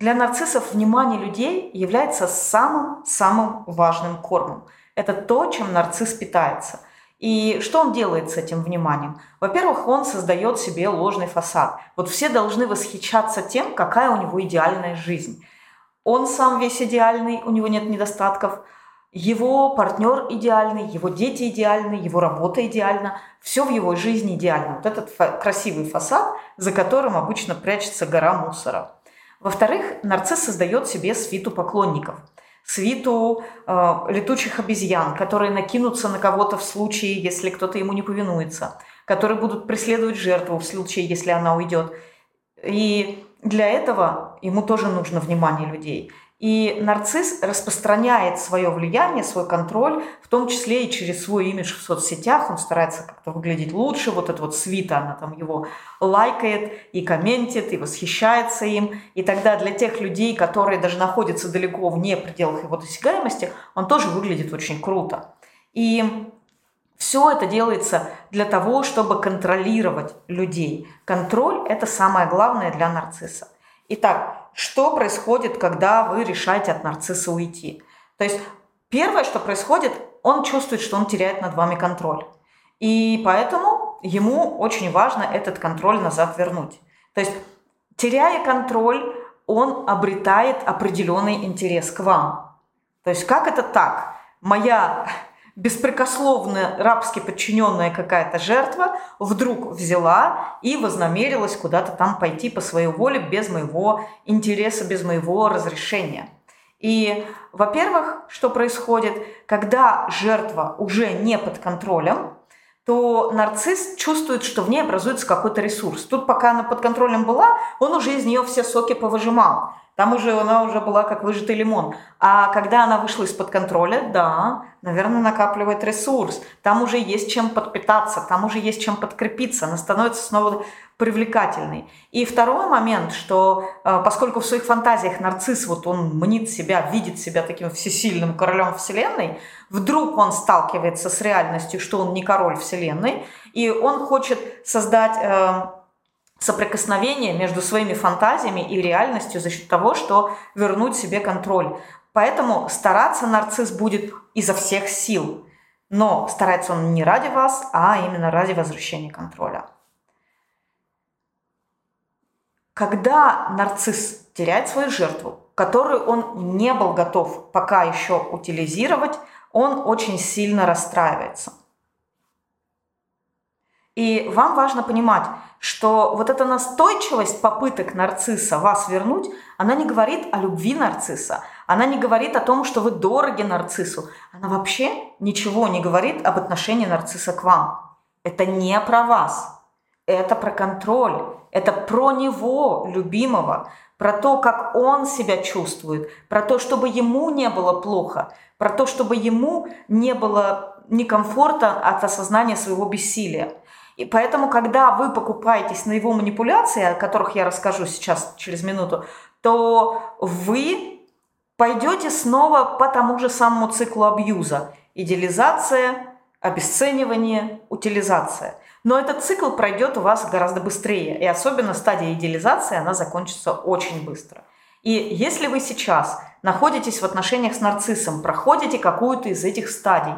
Для нарциссов внимание людей является самым-самым важным кормом. Это то, чем нарцисс питается. И что он делает с этим вниманием? Во-первых, он создает себе ложный фасад. Вот все должны восхищаться тем, какая у него идеальная жизнь. Он сам весь идеальный, у него нет недостатков. Его партнер идеальный, его дети идеальны, его работа идеальна, все в его жизни идеально. Вот этот красивый фасад, за которым обычно прячется гора мусора. Во-вторых, нарцисс создает себе свиту поклонников, свиту э, летучих обезьян, которые накинутся на кого-то в случае, если кто-то ему не повинуется, которые будут преследовать жертву в случае, если она уйдет. И для этого ему тоже нужно внимание людей. И нарцисс распространяет свое влияние, свой контроль, в том числе и через свой имидж в соцсетях. Он старается как-то выглядеть лучше. Вот эта вот свита, она там его лайкает и комментит, и восхищается им. И тогда для тех людей, которые даже находятся далеко вне пределах его досягаемости, он тоже выглядит очень круто. И все это делается для того, чтобы контролировать людей. Контроль – это самое главное для нарцисса. Итак, что происходит, когда вы решаете от нарцисса уйти. То есть первое, что происходит, он чувствует, что он теряет над вами контроль. И поэтому ему очень важно этот контроль назад вернуть. То есть, теряя контроль, он обретает определенный интерес к вам. То есть, как это так? Моя беспрекословно рабски подчиненная какая-то жертва вдруг взяла и вознамерилась куда-то там пойти по своей воле без моего интереса, без моего разрешения. И, во-первых, что происходит, когда жертва уже не под контролем, то нарцисс чувствует, что в ней образуется какой-то ресурс. Тут, пока она под контролем была, он уже из нее все соки повыжимал. Там уже она уже была как выжатый лимон. А когда она вышла из-под контроля, да, наверное, накапливает ресурс. Там уже есть чем подпитаться, там уже есть чем подкрепиться. Она становится снова привлекательной. И второй момент, что э, поскольку в своих фантазиях нарцисс, вот он мнит себя, видит себя таким всесильным королем Вселенной, вдруг он сталкивается с реальностью, что он не король Вселенной, и он хочет создать э, соприкосновение между своими фантазиями и реальностью за счет того, что вернуть себе контроль. Поэтому стараться нарцисс будет изо всех сил. Но старается он не ради вас, а именно ради возвращения контроля. Когда нарцисс теряет свою жертву, которую он не был готов пока еще утилизировать, он очень сильно расстраивается. И вам важно понимать, что вот эта настойчивость попыток нарцисса вас вернуть, она не говорит о любви нарцисса, она не говорит о том, что вы дороги нарциссу, она вообще ничего не говорит об отношении нарцисса к вам. Это не про вас, это про контроль, это про него, любимого, про то, как он себя чувствует, про то, чтобы ему не было плохо, про то, чтобы ему не было некомфорта от осознания своего бессилия. И поэтому, когда вы покупаетесь на его манипуляции, о которых я расскажу сейчас через минуту, то вы пойдете снова по тому же самому циклу абьюза. Идеализация, обесценивание, утилизация. Но этот цикл пройдет у вас гораздо быстрее. И особенно стадия идеализации, она закончится очень быстро. И если вы сейчас находитесь в отношениях с нарциссом, проходите какую-то из этих стадий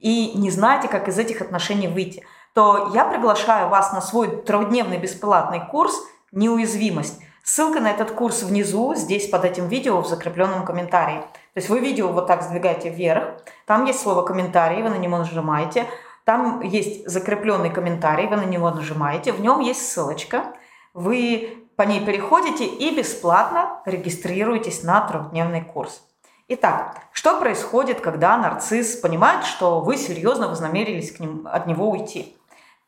и не знаете, как из этих отношений выйти – то я приглашаю вас на свой трехдневный бесплатный курс «Неуязвимость». Ссылка на этот курс внизу, здесь под этим видео в закрепленном комментарии. То есть вы видео вот так сдвигаете вверх, там есть слово «комментарий», вы на него нажимаете, там есть закрепленный комментарий, вы на него нажимаете, в нем есть ссылочка, вы по ней переходите и бесплатно регистрируетесь на трехдневный курс. Итак, что происходит, когда нарцисс понимает, что вы серьезно вознамерились к ним, от него уйти?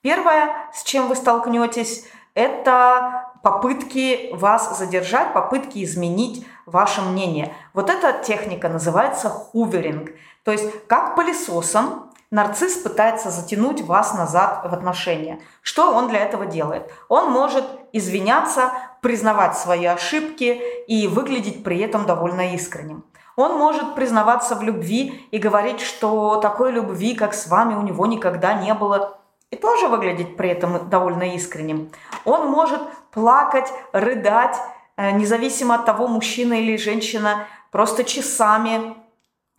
Первое, с чем вы столкнетесь, это попытки вас задержать, попытки изменить ваше мнение. Вот эта техника называется хуверинг. То есть как пылесосом нарцисс пытается затянуть вас назад в отношения. Что он для этого делает? Он может извиняться, признавать свои ошибки и выглядеть при этом довольно искренним. Он может признаваться в любви и говорить, что такой любви, как с вами, у него никогда не было и тоже выглядеть при этом довольно искренним. Он может плакать, рыдать, э, независимо от того, мужчина или женщина, просто часами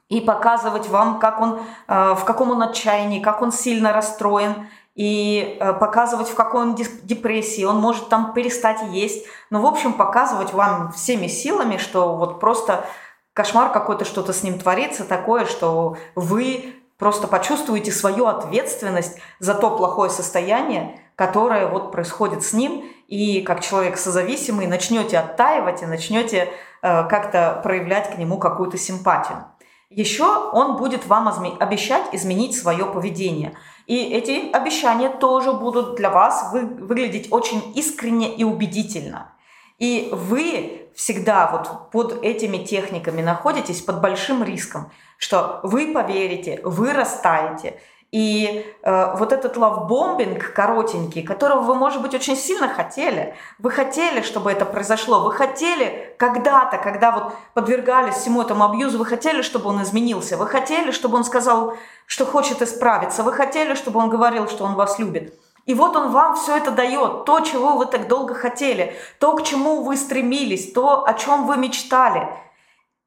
и показывать вам, как он, э, в каком он отчаянии, как он сильно расстроен, и э, показывать, в какой он депрессии, он может там перестать есть. Но, в общем, показывать вам всеми силами, что вот просто кошмар какой-то, что-то с ним творится такое, что вы просто почувствуете свою ответственность за то плохое состояние, которое вот происходит с ним, и как человек созависимый начнете оттаивать и начнете э, как-то проявлять к нему какую-то симпатию. Еще он будет вам обещать изменить свое поведение. И эти обещания тоже будут для вас вы, выглядеть очень искренне и убедительно. И вы всегда вот под этими техниками находитесь под большим риском, что вы поверите, вы растаете, и э, вот этот лавбомбинг коротенький, которого вы, может быть, очень сильно хотели, вы хотели, чтобы это произошло, вы хотели когда-то, когда вот подвергались всему этому абьюзу, вы хотели, чтобы он изменился, вы хотели, чтобы он сказал, что хочет исправиться, вы хотели, чтобы он говорил, что он вас любит. И вот он вам все это дает, то, чего вы так долго хотели, то, к чему вы стремились, то, о чем вы мечтали.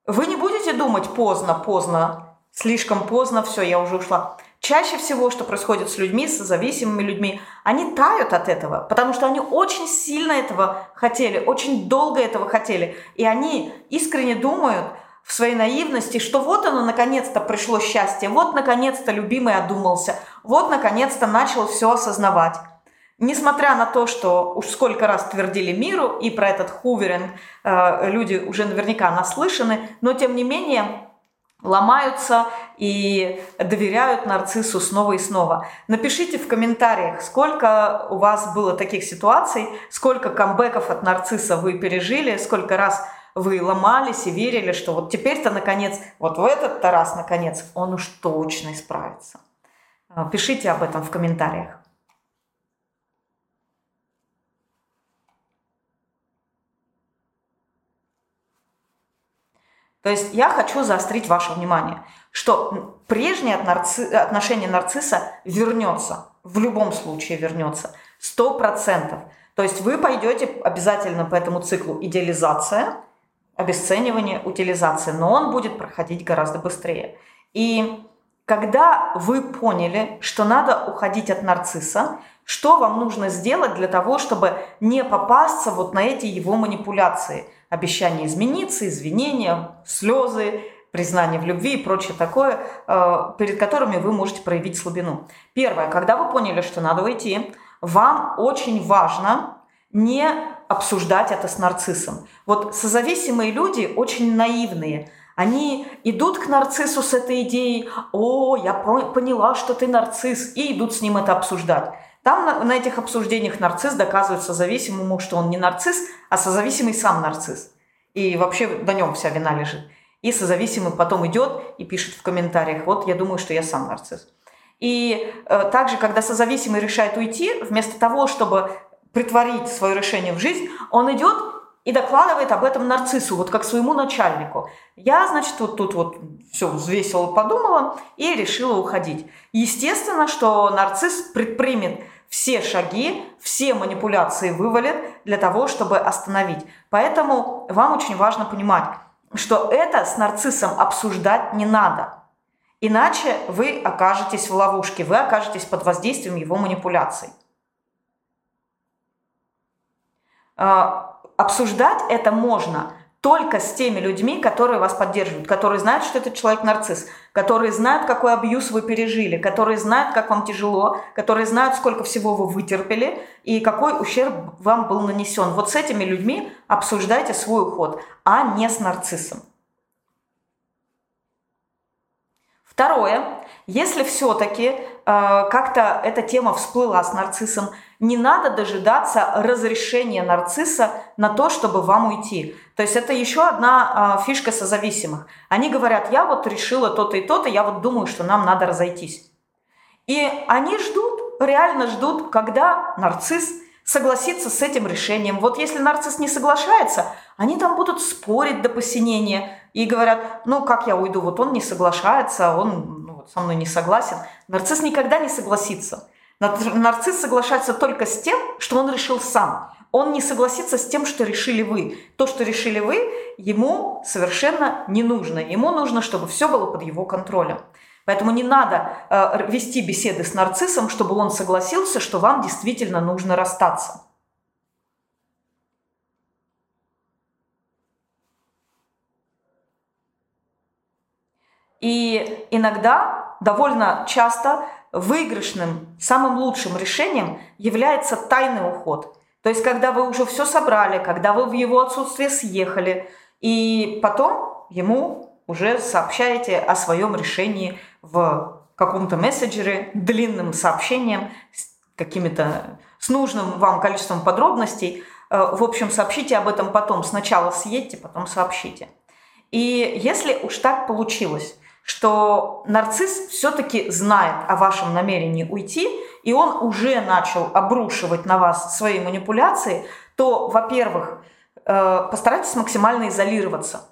Вы не будете думать поздно, поздно, слишком поздно, все, я уже ушла. Чаще всего, что происходит с людьми, с зависимыми людьми, они тают от этого, потому что они очень сильно этого хотели, очень долго этого хотели. И они искренне думают в своей наивности, что вот оно наконец-то пришло счастье, вот наконец-то любимый одумался, вот наконец-то начал все осознавать. Несмотря на то, что уж сколько раз твердили миру, и про этот хуверинг э, люди уже наверняка наслышаны, но тем не менее ломаются и доверяют нарциссу снова и снова. Напишите в комментариях, сколько у вас было таких ситуаций, сколько камбэков от нарцисса вы пережили, сколько раз вы ломались и верили, что вот теперь-то наконец, вот в этот-то раз наконец он уж точно исправится. Пишите об этом в комментариях. То есть я хочу заострить ваше внимание, что прежнее нарци... отношение нарцисса вернется, в любом случае вернется, сто процентов. То есть вы пойдете обязательно по этому циклу идеализация, обесценивание, утилизация, но он будет проходить гораздо быстрее. И когда вы поняли, что надо уходить от нарцисса, что вам нужно сделать для того, чтобы не попасться вот на эти его манипуляции – обещание измениться, извинения, слезы, признание в любви и прочее такое, э, перед которыми вы можете проявить слабину. Первое, когда вы поняли, что надо уйти, вам очень важно не обсуждать это с нарциссом. Вот созависимые люди очень наивные. Они идут к нарциссу с этой идеей, о, я поняла, что ты нарцисс, и идут с ним это обсуждать. Там на, на этих обсуждениях нарцисс доказывает созависимому, что он не нарцисс, а созависимый сам нарцисс. И вообще на нем вся вина лежит. И созависимый потом идет и пишет в комментариях, вот я думаю, что я сам нарцисс. И э, также, когда созависимый решает уйти, вместо того, чтобы притворить свое решение в жизнь, он идет и докладывает об этом нарциссу, вот как своему начальнику. Я, значит, вот тут вот все взвесила, подумала и решила уходить. Естественно, что нарцисс предпримет все шаги, все манипуляции вывалит для того, чтобы остановить. Поэтому вам очень важно понимать, что это с нарциссом обсуждать не надо. Иначе вы окажетесь в ловушке, вы окажетесь под воздействием его манипуляций. Обсуждать это можно – только с теми людьми, которые вас поддерживают, которые знают, что этот человек нарцисс, которые знают, какой абьюз вы пережили, которые знают, как вам тяжело, которые знают, сколько всего вы вытерпели и какой ущерб вам был нанесен. Вот с этими людьми обсуждайте свой уход, а не с нарциссом. Второе, если все-таки э, как-то эта тема всплыла с нарциссом, не надо дожидаться разрешения нарцисса на то, чтобы вам уйти. То есть это еще одна э, фишка созависимых. Они говорят, я вот решила то-то и то-то, я вот думаю, что нам надо разойтись. И они ждут, реально ждут, когда нарцисс согласится с этим решением. Вот если нарцисс не соглашается, они там будут спорить до посинения и говорят, ну как я уйду, вот он не соглашается, он ну, со мной не согласен. Нарцисс никогда не согласится. Нарцисс соглашается только с тем, что он решил сам. Он не согласится с тем, что решили вы. То, что решили вы, ему совершенно не нужно. Ему нужно, чтобы все было под его контролем. Поэтому не надо э, вести беседы с нарциссом, чтобы он согласился, что вам действительно нужно расстаться. И иногда, довольно часто, выигрышным, самым лучшим решением является тайный уход. То есть, когда вы уже все собрали, когда вы в его отсутствие съехали, и потом ему уже сообщаете о своем решении в каком-то мессенджере, длинным сообщением, с какими-то с нужным вам количеством подробностей. Э, в общем, сообщите об этом потом. Сначала съедьте, потом сообщите. И если уж так получилось, что нарцисс все-таки знает о вашем намерении уйти, и он уже начал обрушивать на вас свои манипуляции, то, во-первых, э, постарайтесь максимально изолироваться.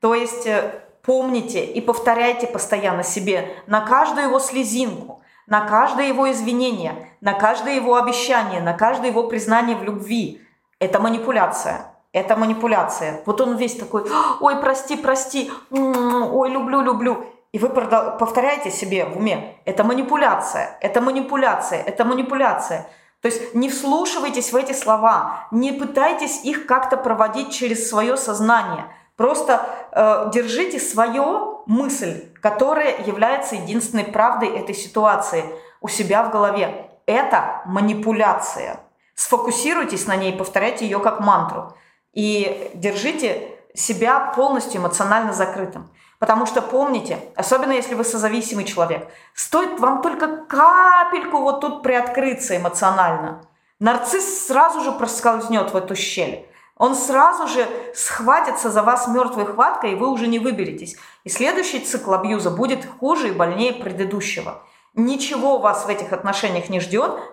То есть э, помните и повторяйте постоянно себе на каждую его слезинку, на каждое его извинение, на каждое его обещание, на каждое его признание в любви. Это манипуляция. Это манипуляция. Вот он весь такой, ой, прости, прости, ой, люблю, люблю. И вы повторяете себе в уме, это манипуляция, это манипуляция, это манипуляция. То есть не вслушивайтесь в эти слова, не пытайтесь их как-то проводить через свое сознание. Просто э, держите свою мысль, которая является единственной правдой этой ситуации у себя в голове. Это манипуляция. Сфокусируйтесь на ней, повторяйте ее как мантру. И держите себя полностью эмоционально закрытым. Потому что помните, особенно если вы созависимый человек, стоит вам только капельку вот тут приоткрыться эмоционально. Нарцисс сразу же проскользнет в эту щель. Он сразу же схватится за вас мертвой хваткой, и вы уже не выберетесь. И следующий цикл абьюза будет хуже и больнее предыдущего. Ничего вас в этих отношениях не ждет,